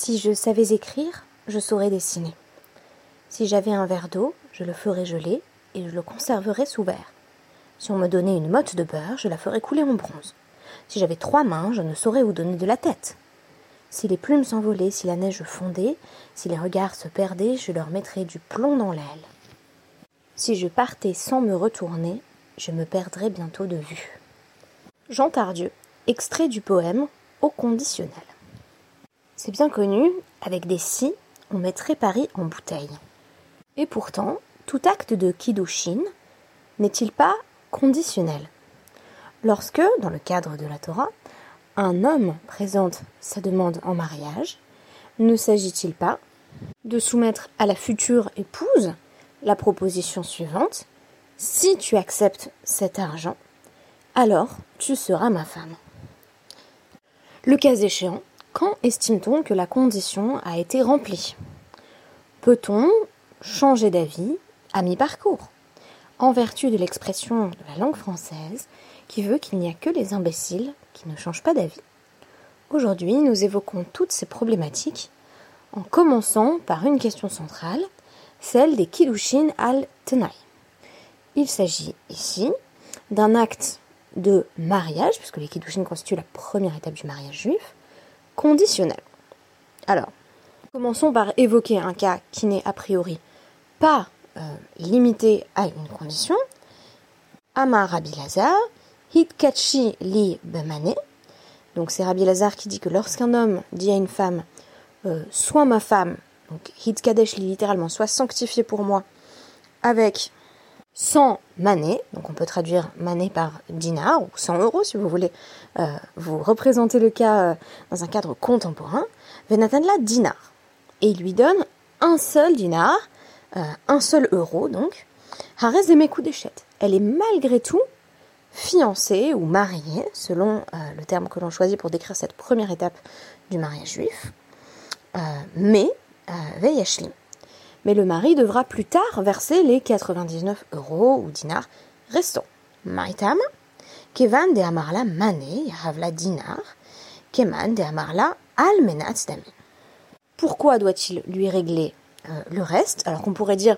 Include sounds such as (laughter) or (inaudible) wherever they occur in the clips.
Si je savais écrire, je saurais dessiner. Si j'avais un verre d'eau, je le ferais geler et je le conserverais sous verre. Si on me donnait une motte de beurre, je la ferais couler en bronze. Si j'avais trois mains, je ne saurais où donner de la tête. Si les plumes s'envolaient, si la neige fondait, si les regards se perdaient, je leur mettrais du plomb dans l'aile. Si je partais sans me retourner, je me perdrais bientôt de vue. Jean Tardieu, extrait du poème Au conditionnel. C'est bien connu, avec des si, on mettrait Paris en bouteille. Et pourtant, tout acte de Kiddushin n'est-il pas conditionnel? Lorsque, dans le cadre de la Torah, un homme présente sa demande en mariage, ne s'agit-il pas de soumettre à la future épouse la proposition suivante Si tu acceptes cet argent, alors tu seras ma femme. Le cas échéant, quand estime-t-on que la condition a été remplie? Peut-on changer d'avis à mi-parcours? En vertu de l'expression de la langue française qui veut qu'il n'y a que les imbéciles qui ne changent pas d'avis. Aujourd'hui, nous évoquons toutes ces problématiques en commençant par une question centrale, celle des Kiddushin al-Tenai. Il s'agit ici d'un acte de mariage, puisque les Kiddushin constituent la première étape du mariage juif, conditionnel. Alors, commençons par évoquer un cas qui n'est a priori pas euh, limité à une condition. Amar Rabbi Lazar, Hitkachi li bemane. Donc c'est Rabbi Lazar qui dit que lorsqu'un homme dit à une femme euh, Sois ma femme, donc Hitkadesh li littéralement, sois sanctifié pour moi, avec 100 manées, donc on peut traduire mané par dinar ou 100 euros si vous voulez euh, vous représenter le cas euh, dans un cadre contemporain, Venatan dinar. Et il lui donne un seul dinar, euh, un seul euro donc, Harez des d'échette. Elle est malgré tout fiancée ou mariée, selon le terme que l'on choisit pour décrire cette première étape du mariage juif, mais Veyashlim mais le mari devra plus tard verser les 99 euros ou dinars restants. Kevan de Amarla Mané, Yahavla Dinar, Keman de Amarla Almenat. Pourquoi doit-il lui régler euh, le reste? Alors qu'on pourrait dire,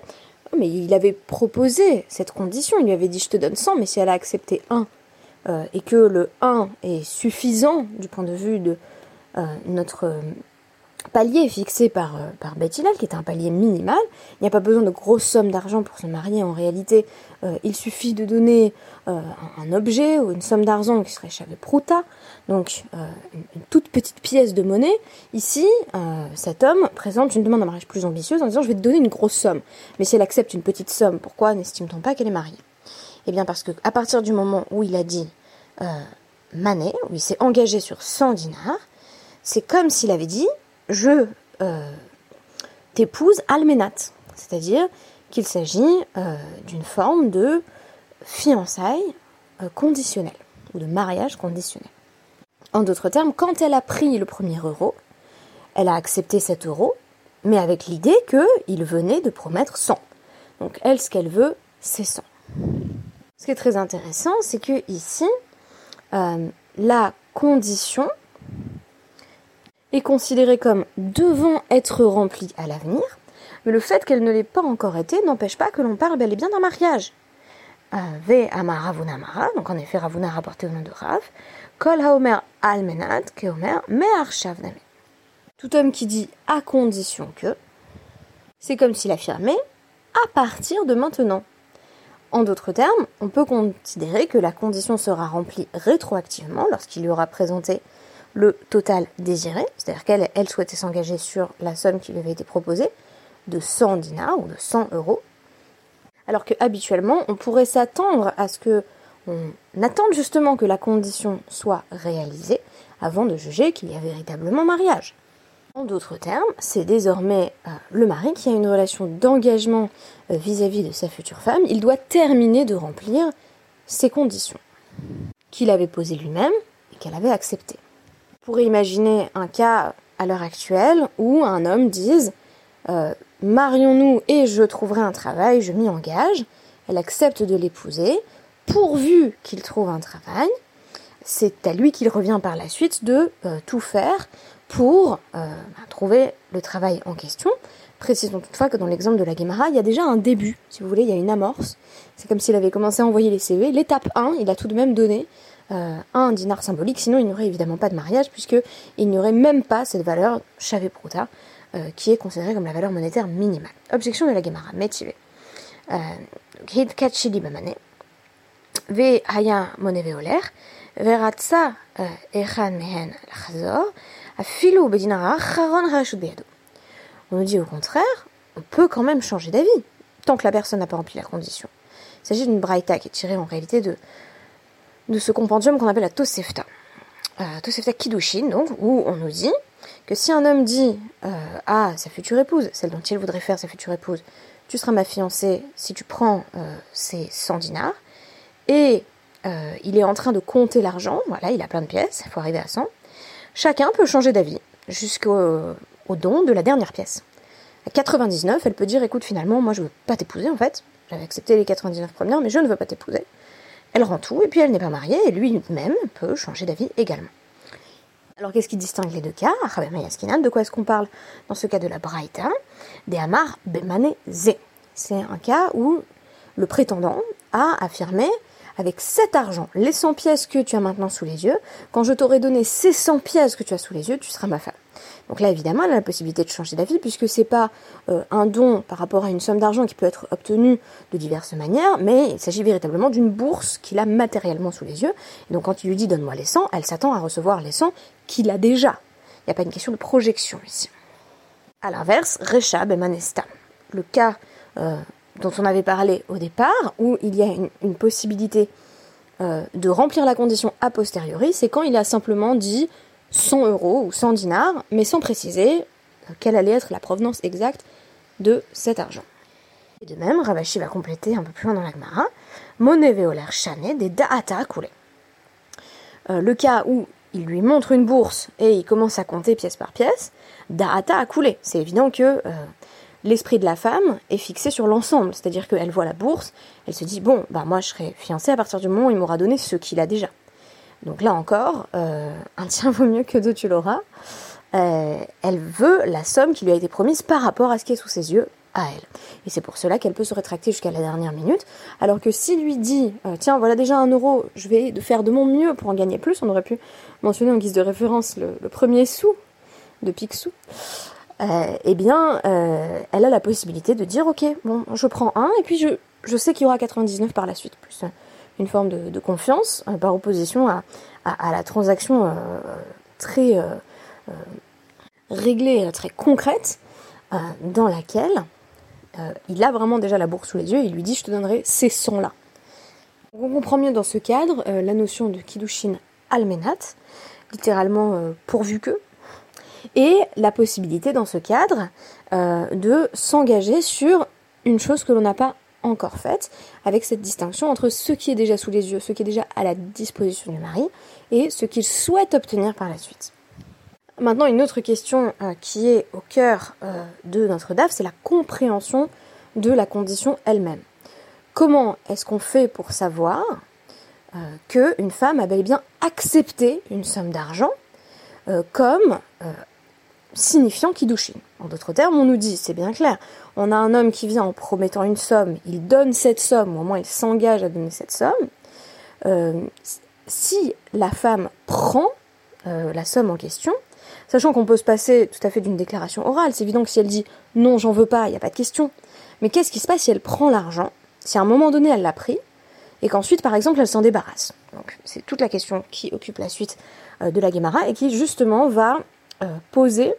oh, mais il avait proposé cette condition, il lui avait dit je te donne 100, mais si elle a accepté 1, euh, et que le 1 est suffisant du point de vue de euh, notre palier fixé par, euh, par qui est un palier minimal. Il n'y a pas besoin de grosses sommes d'argent pour se marier. En réalité, euh, il suffit de donner euh, un, objet ou une somme d'argent qui serait chave prouta, donc une, toute petite pièce de monnaie. Ici, cet homme présente une demande en mariage plus ambitieuse en disant je vais te donner une grosse somme. Mais si elle accepte une petite somme, pourquoi n'estime-t-on pas qu'elle est mariée? Eh bien parce que à partir du moment où il a dit mané, où il s'est engagé sur 100 dinars, c'est comme s'il avait dit je euh, t'épouse almenat, c'est-à-dire qu'il s'agit euh, d'une forme de fiançailles euh, conditionnelle ou de mariage conditionnel. En d'autres termes, quand elle a pris le premier euro, elle a accepté cet euro, mais avec l'idée qu'il venait de promettre 100. Donc elle, ce qu'elle veut, c'est 100. Ce qui est très intéressant, c'est que ici, la condition est considérée comme devant être remplie à l'avenir, mais le fait qu'elle ne l'ait pas encore été n'empêche pas que l'on parle bel et bien d'un mariage. Ve Amara Mara, donc en effet Ravuna rapporté au nom de Rav, Kol Haomer Almenat, Keomer Me'ar Shavname. Tout homme qui dit à condition que, c'est comme s'il affirmait à partir de maintenant. En d'autres termes, on peut considérer que la condition sera remplie rétroactivement lorsqu'il y aura présenté le total désiré, c'est-à-dire qu'elle elle souhaitait s'engager sur la somme qui lui avait été proposée, de 100 dinars ou de 100 euros, alors que habituellement on pourrait s'attendre à ce que on attende justement que la condition soit réalisée avant de juger qu'il y a véritablement mariage. En d'autres termes, c'est désormais euh, le mari qui a une relation d'engagement euh, vis-à-vis de sa future femme. Il doit terminer de remplir ces conditions qu'il avait posées lui-même et qu'elle avait acceptées pourrait imaginer un cas à l'heure actuelle où un homme dise euh, Marions-nous et je trouverai un travail, je m'y engage. Elle accepte de l'épouser, pourvu qu'il trouve un travail. C'est à lui qu'il revient par la suite de euh, tout faire pour euh, bah, trouver le travail en question. Précisons toutefois que dans l'exemple de la Guémara, il y a déjà un début, si vous voulez, il y a une amorce. C'est comme s'il avait commencé à envoyer les CV. L'étape 1, il a tout de même donné euh, un dinar symbolique, sinon il n'y aurait évidemment pas de mariage, puisqu'il n'y aurait même pas cette valeur chave pruta, euh, qui est considérée comme la valeur monétaire minimale. Objection de la Gemara, métivé. Hid kachili bamane, ve haya mone veoler, veratsa echan mehen lachazor, afilu bedinar acharon rashut beado. On nous dit au contraire, on peut quand même changer d'avis, tant que la personne n'a pas rempli la condition. Il s'agit d'une braïta qui est tirée en réalité de de ce compendium qu'on appelle la Tosefta. Euh, Tosefta Kiddushin, donc, où on nous dit que si un homme dit euh, à sa future épouse, celle dont il voudrait faire sa future épouse, tu seras ma fiancée si tu prends euh, ces 100 dinars, et euh, il est en train de compter l'argent, voilà, il a plein de pièces, il faut arriver à 100, chacun peut changer d'avis jusqu'au au don de la dernière pièce. À 99, elle peut dire écoute, finalement, moi je veux pas t'épouser en fait, j'avais accepté les 99 premières, mais je ne veux pas t'épouser. Elle rend tout, et puis elle n'est pas mariée, et lui-même peut changer d'avis également. Alors qu'est-ce qui distingue les deux cas? De quoi est-ce qu'on parle dans ce cas de la Braïta? Des Amar Bemane Ze. C'est un cas où le prétendant a affirmé avec cet argent, les 100 pièces que tu as maintenant sous les yeux, quand je t'aurai donné ces 100 pièces que tu as sous les yeux, tu seras ma femme. Donc là, évidemment, elle a la possibilité de changer d'avis, puisque c'est pas euh, un don par rapport à une somme d'argent qui peut être obtenue de diverses manières, mais il s'agit véritablement d'une bourse qu'il a matériellement sous les yeux. Et donc quand il lui dit donne-moi les 100, elle s'attend à recevoir les 100 qu'il a déjà. Il n'y a pas une question de projection ici. À l'inverse, Rechab et Manesta, le cas euh, dont on avait parlé au départ, où il y a une, possibilité euh, de remplir la condition a posteriori, c'est quand il a simplement dit 100 euros ou 100 dinars, mais sans préciser quelle allait être la provenance exacte de cet argent. Et de même, Ravashi va compléter un peu plus loin dans la Gemara, monnaie chané des da'ata à couler. Euh, le cas où il lui montre une bourse et il commence à compter pièce par pièce, da'ata a coulé. C'est évident que euh, l'esprit de la femme est fixé sur l'ensemble, c'est-à-dire qu'elle voit la bourse, elle se dit bon, bah moi je serai fiancée à partir du moment où il m'aura donné ce qu'il a déjà. Donc là encore, euh, un tien vaut mieux que deux, tu l'auras. Euh, elle veut la somme qui lui a été promise par rapport à ce qui est sous ses yeux à elle. Et c'est pour cela qu'elle peut se rétracter jusqu'à la dernière minute. Alors que s'il lui dit, euh, tiens, voilà déjà un euro, je vais faire de mon mieux pour en gagner plus, on aurait pu mentionner en guise de référence le, premier sou de Picsou, eh bien, elle a la possibilité de dire, ok, bon, je prends un, et puis je, je sais qu'il y aura 99 par la suite, plus une forme de, confiance euh, par opposition à, la transaction euh, très euh, réglée, très concrète, dans laquelle il a vraiment déjà la bourse sous les yeux et il lui dit je te donnerai ces 100 là. On comprend mieux dans ce cadre la notion de Kiddushin almenat, littéralement pourvu que, et la possibilité dans ce cadre de s'engager sur une chose que l'on n'a pas encore faite, avec cette distinction entre ce qui est déjà sous les yeux, ce qui est déjà à la disposition du mari, et ce qu'il souhaite obtenir par la suite. Maintenant, une autre question euh, qui est au cœur euh, de notre DAF, c'est la compréhension de la condition elle-même. Comment est-ce qu'on fait pour savoir euh, qu'une femme a bel et bien accepté une somme d'argent comme signifiant Kiddushin. En d'autres termes, on nous dit, c'est bien clair, on a un homme qui vient en promettant une somme, il donne cette somme, ou au moins il s'engage à donner cette somme. Euh, si la femme prend euh, la somme en question, sachant qu'on peut se passer tout à fait d'une déclaration orale, c'est évident que si elle dit non, j'en veux pas, il n'y a pas de question. Mais qu'est-ce qui se passe si elle prend l'argent, si à un moment donné elle l'a pris, et qu'ensuite, par exemple, elle s'en débarrasse? Donc, c'est toute la question qui occupe la suite euh, de la Guémara et qui justement va poser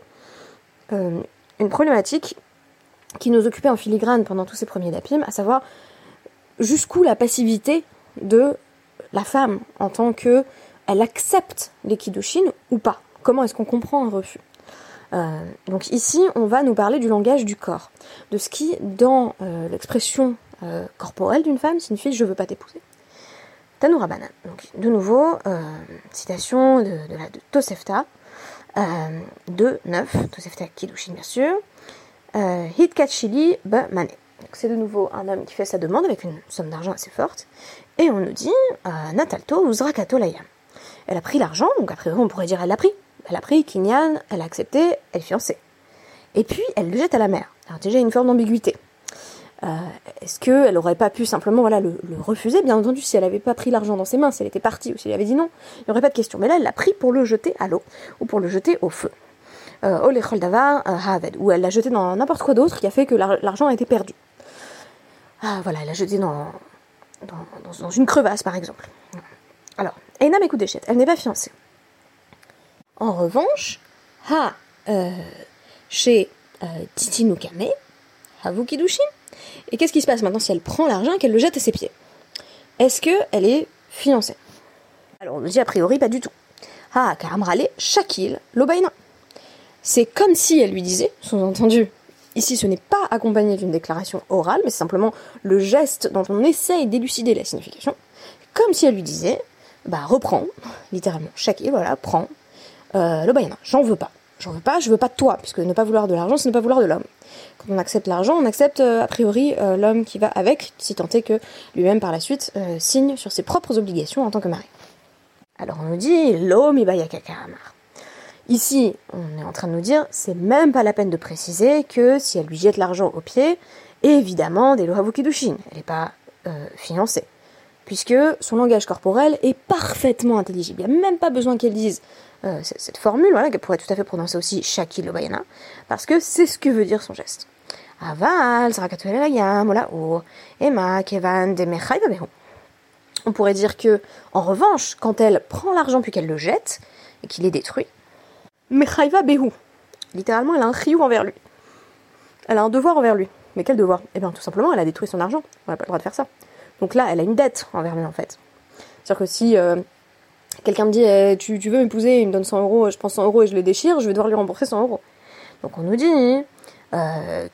une problématique qui nous occupait en filigrane pendant tous ces premiers dapim, à savoir jusqu'où la passivité de la femme en tant que elle accepte les kiddushin ou pas. Comment est-ce qu'on comprend un refus? Euh, Donc ici, on va nous parler du langage du corps, de ce qui, dans euh, l'expression euh, corporelle d'une femme, signifie je veux pas t'épouser. Tanoura Banan. Donc de nouveau, citation de, de Tosefta, de 9, Tosefta Kiddushin bien sûr, euh, Hitkachili Mane. C'est de nouveau un homme qui fait sa demande avec une somme d'argent assez forte. Et on nous dit euh, Natalto Uzrakato Layam. Elle a pris l'argent, donc après on pourrait dire elle l'a pris. Elle a pris Kinyan, elle a accepté, elle est fiancée. Et puis, elle le jette à la mer. Alors déjà, une forme d'ambiguïté. Euh, est-ce qu'elle n'aurait pas pu simplement voilà, le, refuser? Bien entendu, si elle n'avait pas pris l'argent dans ses mains, si elle était partie ou si elle avait dit non, il n'y aurait pas de question. Mais là, elle l'a pris pour le jeter à l'eau ou pour le jeter au feu. Euh, ou elle l'a jeté dans n'importe quoi d'autre qui a fait que l'argent a été perdu. Ah voilà, elle l'a jeté dans, dans, une crevasse par exemple. Alors, Eina Mekudeshet, elle n'est pas fiancée. En revanche, Ha, euh, chez euh, Titi Nukame, Havukidushin, et qu'est-ce qui se passe maintenant si elle prend l'argent et qu'elle le jette à ses pieds? Est-ce qu'elle est fiancée? Alors on nous dit a priori pas du tout. Ah, Karamrale, Shakil, Lobaina. C'est comme si elle lui disait, sous-entendu, ici ce n'est pas accompagné d'une déclaration orale, mais c'est simplement le geste dont on essaye d'élucider la signification, comme si elle lui disait, bah reprends, littéralement, Shakil, voilà, prends, euh, j'en veux pas. J'en veux pas, je veux pas de toi, puisque ne pas vouloir de l'argent, c'est ne pas vouloir de l'homme. Quand on accepte l'argent, on accepte euh, a priori euh, l'homme qui va avec, si tant est que lui-même par la suite euh, signe sur ses propres obligations en tant que mari. Alors on nous dit l'homme amar. Ici, on est en train de nous dire, c'est même pas la peine de préciser que si elle lui jette l'argent au pied, évidemment, des Lohavukidushin, elle n'est pas fiancée puisque son langage corporel est parfaitement intelligible. Il n'y a même pas besoin qu'elle dise euh, cette formule, voilà, qu'elle pourrait tout à fait prononcer aussi Shaki Lobayana, parce que c'est ce que veut dire son geste. Emma, On pourrait dire que, en revanche, quand elle prend l'argent puis qu'elle le jette, et qu'il est détruit, Mechaiva Behu. Littéralement, elle a un riou envers lui. Elle a un devoir envers lui. Mais quel devoir? Eh bien, tout simplement, elle a détruit son argent. On n'a pas le droit de faire ça. Donc là, elle a une dette envers lui, en fait. C'est-à-dire que si euh, quelqu'un me dit eh, tu, veux m'épouser, il me donne 100 euros, je prends 100 euros et je le déchire, je vais devoir lui rembourser 100 euros. Donc on nous dit, euh,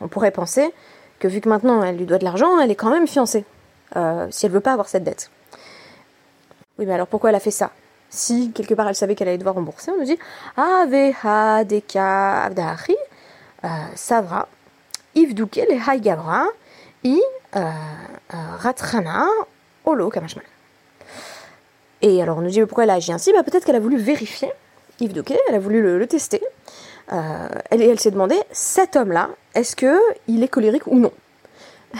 on pourrait penser que vu que maintenant elle lui doit de l'argent, elle est quand même fiancée, euh, si elle veut pas avoir cette dette. Oui, mais alors pourquoi elle a fait ça? Si quelque part elle savait qu'elle allait devoir rembourser, on nous dit Aveha deka avdahi euh, savra ivduke le gabra i ratrana olo kamashmal. Et alors on nous dit pourquoi elle a agi ainsi? Bah, Peut-être qu'elle a voulu vérifier Yves Doquet, elle a voulu le, tester. Euh, elle, s'est demandé, cet homme-là, est-ce qu'il est colérique ou non? (laughs)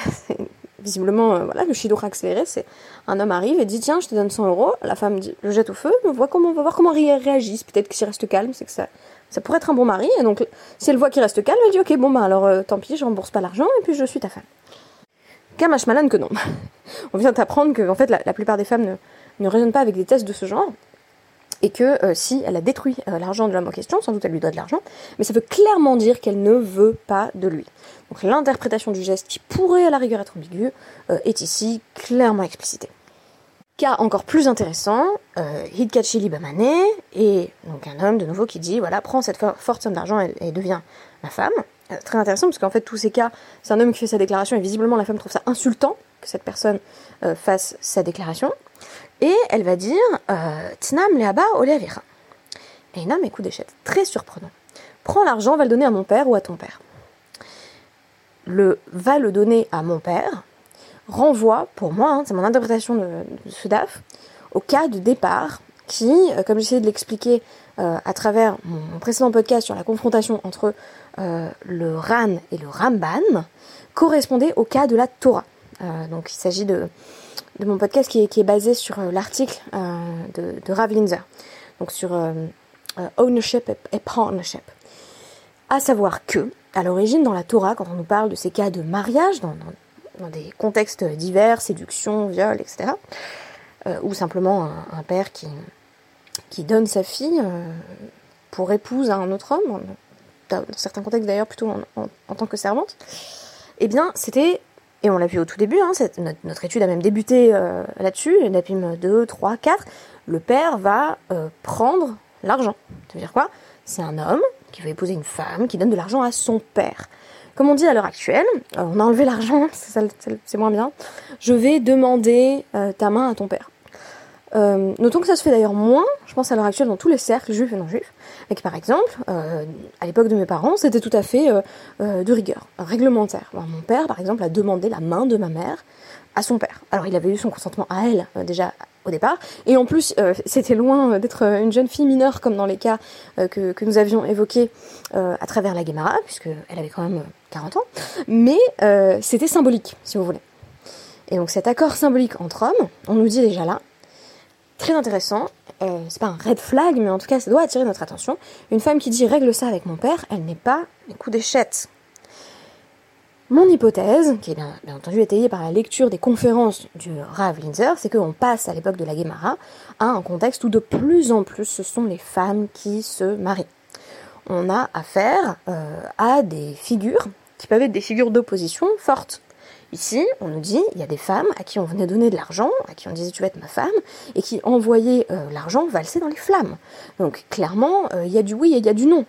Visiblement, euh, voilà, le shidor accéléré, c'est un homme arrive et dit tiens, je te donne 100 euros. La femme dit, le jette au feu, on, voit comment, va voir comment il réagit. Peut-être qu'il reste calme, c'est que ça, ça pourrait être un bon mari. Et donc, si elle voit qu'il reste calme, elle dit ok, bon bah alors euh, tant pis, je rembourse pas l'argent et puis je suis ta femme. Kamash Malan que non. (laughs) on vient d'apprendre que en fait la, la plupart des femmes ne, ne raisonne pas avec des tests de ce genre, et que euh, si elle a détruit euh, l'argent de l'homme en question, sans doute elle lui doit de l'argent, mais ça veut clairement dire qu'elle ne veut pas de lui. Donc l'interprétation du geste qui pourrait à la rigueur être ambiguë euh, est ici clairement explicitée. Cas encore plus intéressant, Hidkachi Bamane, et donc un homme de nouveau qui dit voilà, prends cette forte somme d'argent et, et deviens ma femme. très intéressant parce qu'en fait tous ces cas, c'est un homme qui fait sa déclaration et visiblement la femme trouve ça insultant que cette personne fasse sa déclaration. Et elle va dire euh, Tnam leaba oleavira. Et un écoute des Très surprenant. Prends l'argent, va le donner à mon père ou à ton père. Le va le donner à mon père renvoie, pour moi, hein, c'est mon interprétation de, ce DAF, au cas de départ qui, euh, comme j'essayais de l'expliquer euh, à travers mon, précédent podcast sur la confrontation entre le Ran et le Ramban, correspondait au cas de la Torah. Donc il s'agit de, de mon podcast qui est, qui est basé sur euh, l'article euh, de, de, Rav donc sur euh, ownership et, partnership. À savoir que, à l'origine, dans la Torah, quand on nous parle de ces cas de mariage, dans, dans, des contextes divers, séduction, viol, etc., ou simplement un, père qui, qui donne sa fille pour épouse à un autre homme, dans, certains contextes d'ailleurs plutôt en, tant que servante, eh bien, c'était et on l'a vu au tout début, hein, notre, étude a même débuté euh, là-dessus, l'APIM 2, 3, 4. Le père va euh, prendre l'argent. Ça veut dire quoi? C'est un homme qui veut épouser une femme, qui donne de l'argent à son père. Comme on dit à l'heure actuelle, euh, on a enlevé l'argent, (laughs) c'est moins bien, je vais demander ta main à ton père. Euh, notons que ça se fait d'ailleurs moins, je pense à l'heure actuelle, dans tous les cercles juifs et non juifs, et que par exemple, euh, à l'époque de mes parents, c'était tout à fait euh, de rigueur, réglementaire. mon père, par exemple, a demandé la main de ma mère à son père. Alors il avait eu son consentement à elle déjà au départ, et en plus c'était loin d'être une jeune fille mineure comme dans les cas que, que, nous avions évoqués à travers la Guémara, puisqu'elle avait quand même 40 ans, mais c'était symbolique, si vous voulez. Et donc cet accord symbolique entre hommes, on nous dit déjà là, très intéressant. Euh, c'est pas un red flag, mais en tout cas, ça doit attirer notre attention. Une femme qui dit règle ça avec mon père, elle n'est pas un coup d'échette. Mon hypothèse, qui est bien, entendu étayée par la lecture des conférences du Rav Linzer, c'est qu'on passe à l'époque de la Guémara à un contexte où de plus en plus ce sont les femmes qui se marient. On a affaire euh, à des figures qui peuvent être des figures d'opposition fortes. Ici, on nous dit, il y a des femmes à qui on venait donner de l'argent, à qui on disait tu vas être ma femme, et qui envoyaient euh, l'argent valser dans les flammes. Donc clairement, euh, il y a du oui et il y a du non.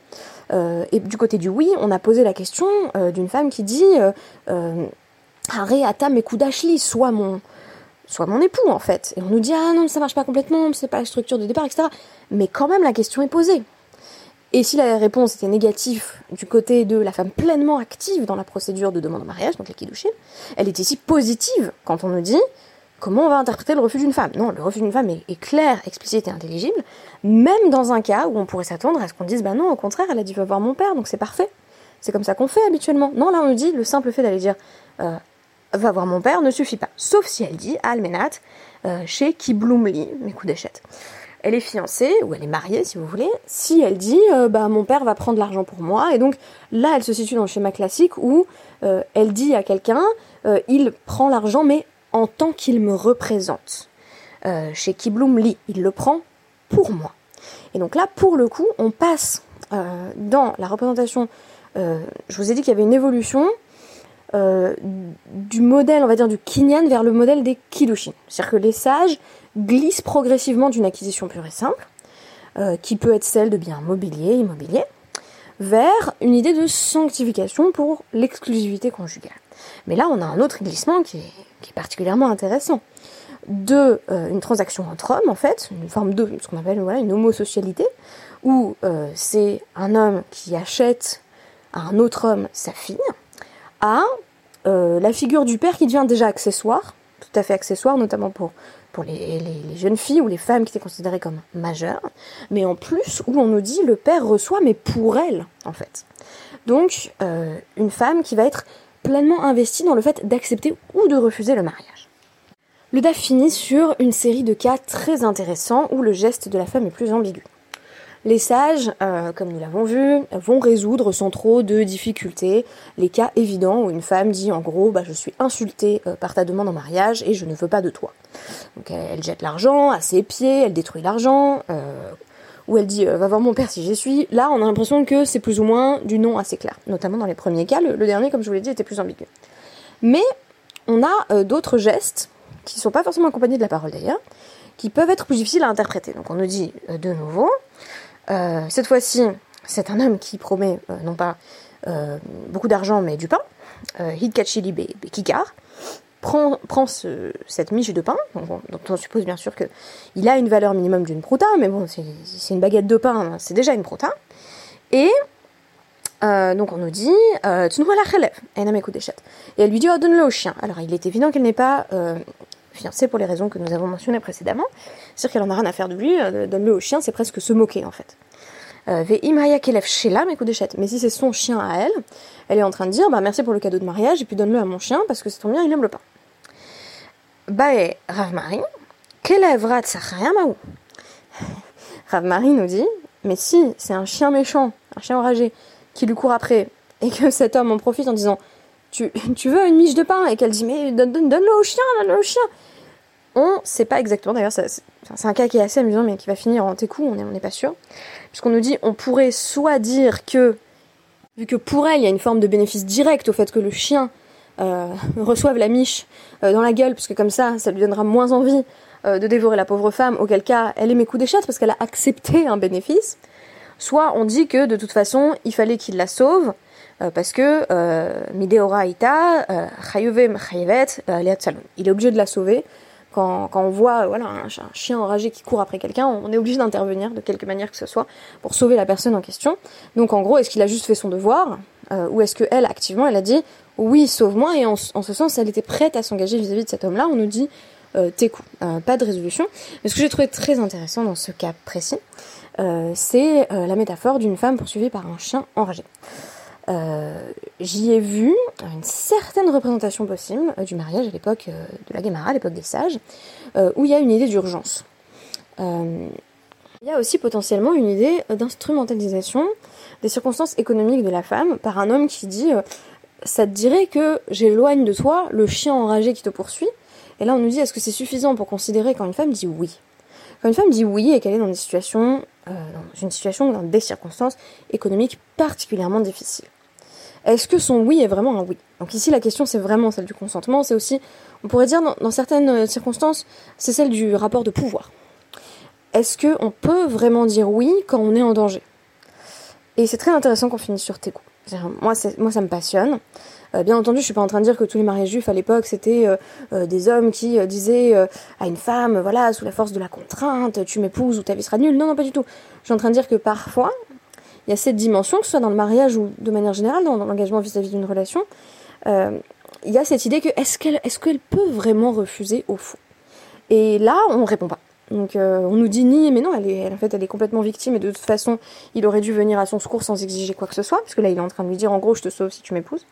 Euh, et du côté du oui, on a posé la question d'une femme qui dit Haré Atam et Kudashli, soit mon, soit mon époux en fait. Et on nous dit ah non, ça marche pas complètement, c'est pas la structure de départ, etc. Mais quand même, la question est posée. Et si la réponse était négative du côté de la femme pleinement active dans la procédure de demande en mariage, donc la elle est ici positive quand on nous dit comment on va interpréter le refus d'une femme? Non, le refus d'une femme est, clair, explicite et intelligible, même dans un cas où on pourrait s'attendre à ce qu'on dise bah non, au contraire, elle a dit va voir mon père, donc c'est parfait. C'est comme ça qu'on fait habituellement. Non, là on nous dit le simple fait d'aller dire euh, va voir mon père ne suffit pas. Sauf si elle dit Almenat euh, chez Kibloumli, mes coups d'échette elle est fiancée, ou elle est mariée si vous voulez, si elle dit euh, bah mon père va prendre l'argent pour moi, et donc là elle se situe dans le schéma classique où euh, elle dit à quelqu'un euh, il prend l'argent mais en tant qu'il me représente. chez Kibloum Li, il le prend pour moi. Et donc là pour le coup on passe dans la représentation, je vous ai dit qu'il y avait une évolution du modèle, on va dire, du kinyan vers le modèle des kiddushin. C'est-à-dire que les sages glisse progressivement d'une acquisition pure et simple, euh, qui peut être celle de biens mobiliers, immobiliers, vers une idée de sanctification pour l'exclusivité conjugale. Mais là, on a un autre glissement qui est, particulièrement intéressant. De euh, une transaction entre hommes, en fait, une forme de ce qu'on appelle une homosocialité, où euh, c'est un homme qui achète à un autre homme sa fille, à la figure du père qui devient déjà accessoire, tout à fait accessoire, notamment pour pour les, jeunes filles ou les femmes qui étaient considérées comme majeures, mais en plus où on nous dit le père reçoit, mais pour elle, en fait. Donc, euh, une femme qui va être pleinement investie dans le fait d'accepter ou de refuser le mariage. Le DAF finit sur une série de cas très intéressants où le geste de la femme est plus ambigu. Les sages, euh, comme nous l'avons vu, vont résoudre sans trop de difficultés les cas évidents où une femme dit en gros bah, je suis insultée euh, par ta demande en mariage et je ne veux pas de toi. Donc elle jette l'argent à ses pieds, elle détruit l'argent, euh, ou elle dit va voir mon père si j'y suis. Là on a l'impression que c'est plus ou moins du non assez clair, notamment dans les premiers cas. Le, dernier, comme je vous l'ai dit, était plus ambigu. Mais on a d'autres gestes qui ne sont pas forcément accompagnés de la parole d'ailleurs, qui peuvent être plus difficiles à interpréter. Donc on nous dit de nouveau, euh, cette fois-ci, c'est un homme qui promet euh, non pas euh, beaucoup d'argent mais du pain. Hidkachili Kikar prend, cette miche de pain, dont, on suppose bien sûr qu'il a une valeur minimum d'une prouta, mais bon, c'est une baguette de pain, hein, c'est déjà une prouta. Et donc on nous dit, tu nous la relève, et elle lui dit, oh, donne-le au chien. Alors il est évident qu'elle n'est pas fiancée pour les raisons que nous avons mentionnées précédemment. C'est-à-dire qu'elle en a rien à faire de lui, euh, donne-le au chien, c'est presque se moquer en fait. Euh, mais si c'est son chien à elle, elle est en train de dire bah merci pour le cadeau de mariage et puis donne-le à mon chien parce que c'est ton bien, il aime le pain. Bae Rav Marie, (laughs) Rav Marie nous dit mais si c'est un chien méchant, un chien enragé qui lui court après et que cet homme en profite en disant tu, tu veux une miche de pain? Et qu'elle dit mais donne, donne, le au chien, donne-le au chien. On sait pas exactement, d'ailleurs c'est un cas qui est assez amusant mais qui va finir en técou, on n'est pas sûr. Puisqu'on nous dit on pourrait soit dire que, vu que pour elle il y a une forme de bénéfice direct au fait que le chien euh, (laughs) reçoive la miche euh, dans la gueule, puisque comme ça ça lui donnera moins envie euh, de dévorer la pauvre femme, auquel cas elle est mes coups d'échette parce qu'elle a accepté un bénéfice. Soit on dit que de toute façon il fallait qu'il la sauve, parce que Mideora Ita, euh, Il est obligé de la sauver quand, on voit voilà, un, chien enragé qui court après quelqu'un, on est obligé d'intervenir de quelque manière que ce soit pour sauver la personne en question. Donc en gros, est-ce qu'il a juste fait son devoir euh, ou est-ce qu'elle, activement, elle a dit oui, sauve-moi et en, ce sens, elle était prête à s'engager vis-à-vis de cet homme-là. On nous dit euh, t'es euh, pas de résolution. Mais ce que j'ai trouvé très intéressant dans ce cas précis, c'est la métaphore d'une femme poursuivie par un chien enragé. J'y ai vu une certaine représentation possible du mariage à l'époque de la Guémara, à l'époque des sages, où il y a une idée d'urgence. il y a aussi potentiellement une idée d'instrumentalisation des circonstances économiques de la femme par un homme qui dit euh, ça te dirait que j'éloigne de toi le chien enragé qui te poursuit Et là on nous dit est-ce que c'est suffisant pour considérer quand une femme dit oui? Quand une femme dit oui et qu'elle est dans des situations, euh, dans une situation ou dans des circonstances économiques particulièrement difficiles. Est-ce que son oui est vraiment un oui? Donc ici la question c'est vraiment celle du consentement, c'est aussi, on pourrait dire dans, certaines circonstances, c'est celle du rapport de pouvoir. Est-ce qu'on peut vraiment dire oui quand on est en danger? Et c'est très intéressant qu'on finisse sur tes goûts. Moi, ça me passionne. Euh, bien entendu, je suis pas en train de dire que tous les mariages juifs à l'époque c'était euh, euh, des hommes qui disaient à une femme, voilà, sous la force de la contrainte, tu m'épouses ou ta vie sera nulle. Non, non, pas du tout. Je suis en train de dire que parfois, il y a cette dimension, que ce soit dans le mariage ou de manière générale, dans, l'engagement vis-à-vis d'une relation, il y a cette idée que est-ce qu'elle est qu'elle peut vraiment refuser au fond? Et là, on répond pas. Donc euh, on nous dit ni, mais non, elle est, en fait, elle est complètement victime et de toute façon, il aurait dû venir à son secours sans exiger quoi que ce soit, parce que là, il est en train de lui dire, en gros, je te sauve si tu m'épouses.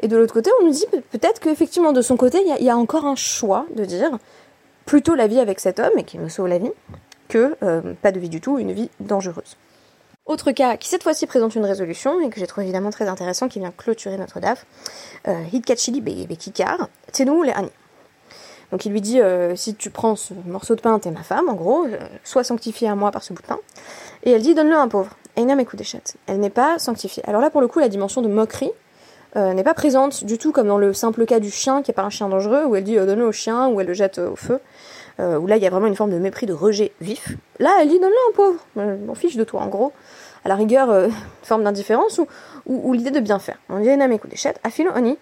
Et de l'autre côté, on nous dit peut-être qu'effectivement, de son côté, il y, a encore un choix de dire plutôt la vie avec cet homme et qui me sauve la vie, que euh, pas de vie du tout, une vie dangereuse. Autre cas qui cette fois-ci présente une résolution et que j'ai trouvé évidemment très intéressant, qui vient clôturer notre DAF, euh, Hitkachili Bekikar, nous les Ani. Donc il lui dit euh, si tu prends ce morceau de pain, t'es ma femme, en gros, euh, sois sanctifiée à moi par ce bout de pain. Et elle dit donne-le à un pauvre. Elle n'est pas sanctifiée. Alors là, pour le coup, la dimension de moquerie n'est pas présente du tout comme dans le simple cas du chien qui est pas un chien dangereux, où elle dit donne-le au chien, ou elle le jette au feu. où là, il y a vraiment une forme de mépris, de rejet vif. Là, elle dit donne-le à un pauvre. m'en fiche de toi, en gros. À la rigueur, une (laughs) forme d'indifférence ou, l'idée de bien faire. On dit Einam chattes. Afilo oni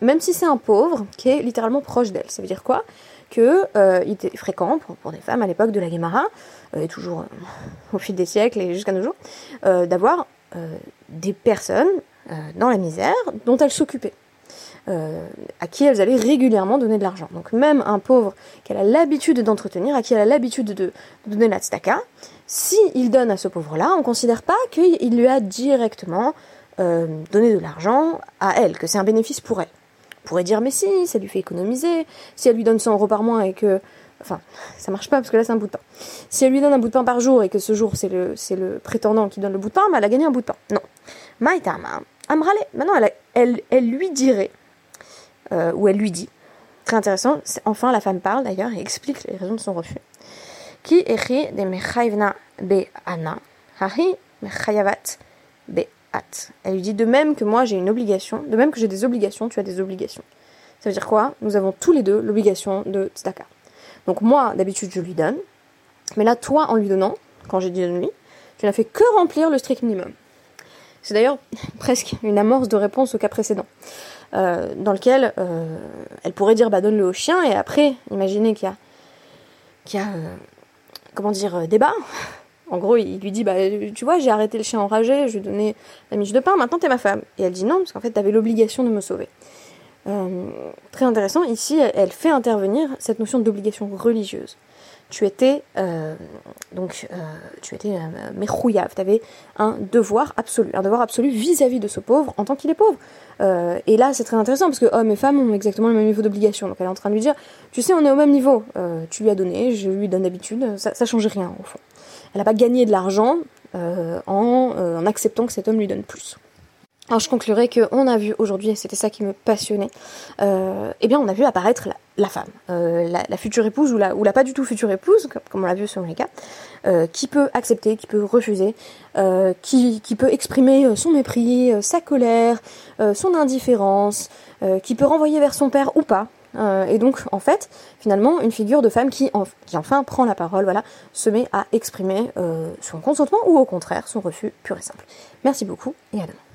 même si c'est un pauvre qui est littéralement proche d'elle. Ça veut dire quoi? Que euh, était fréquent pour, des femmes à l'époque de la Guémara, euh, et toujours euh, (laughs) au fil des siècles et jusqu'à nos jours, d'avoir des personnes dans la misère dont elles s'occupaient. À qui elles allaient régulièrement donner de l'argent. Donc même un pauvre qu'elle a l'habitude d'entretenir, à qui elle a l'habitude de, donner la tzedaka, si il donne à ce pauvre-là, on ne considère pas qu'il lui a directement euh, donner de l'argent à elle, que c'est un bénéfice pour elle. On pourrait dire, mais si, ça lui fait économiser. Si elle lui donne 100 euros par mois et que. Enfin, ça marche pas parce que là, c'est un bout de pain. Si elle lui donne un bout de pain par jour et que ce jour, c'est le, c'est le prétendant qui donne le bout de pain, bah, elle a gagné un bout de pain. Non. Maïtama, Amrale. Maintenant, elle, elle, elle lui dirait, euh, ou elle lui dit, très intéressant, enfin la femme parle d'ailleurs et explique les raisons de son refus. Qui écrit des mechayvna be ana, hahi mechayavat be elle lui dit de même que moi j'ai une obligation, de même que j'ai des obligations, tu as des obligations. Ça veut dire quoi? Nous avons tous les deux l'obligation de tzedaka. Donc moi, d'habitude, je lui donne. Mais là, toi, en lui donnant, quand j'ai dit de lui, tu n'as fait que remplir le strict minimum. C'est d'ailleurs (laughs) presque une amorce de réponse au cas précédent, euh, dans lequel euh, elle pourrait dire bah donne-le au chien et après, imaginez qu'il y a, qu'il y a euh, comment dire débat en gros, il lui dit, bah, tu vois, j'ai arrêté le chien enragé, je lui ai la miche de pain, maintenant t'es ma femme. Et elle dit non, parce qu'en fait, t'avais l'obligation de me sauver. Très intéressant, ici, elle fait intervenir cette notion d'obligation religieuse. Tu étais, euh, donc, euh, tu étais euh, tu avais un devoir absolu, un devoir absolu vis-à-vis de ce pauvre en tant qu'il est pauvre. et là, c'est très intéressant parce que hommes et femmes ont exactement le même niveau d'obligation. Donc elle est en train de lui dire, tu sais, on est au même niveau. tu lui as donné, je lui donne d'habitude, ça, change rien au fond elle n'a pas gagné de l'argent euh, euh, en, acceptant que cet homme lui donne plus. Alors je conclurai qu'on a vu aujourd'hui, et c'était ça qui me passionnait, euh, eh bien on a vu apparaître la, femme, la, future épouse ou la, pas du tout future épouse, comme, on l'a vu selon les cas, qui peut accepter, qui peut refuser, qui, qui, peut exprimer son mépris, sa colère, son indifférence, qui peut renvoyer vers son père ou pas, euh, et donc, en fait, finalement, une figure de femme qui, qui enfin prend la parole, voilà, se met à exprimer euh, son consentement ou au contraire son refus pur et simple. Merci beaucoup et à demain.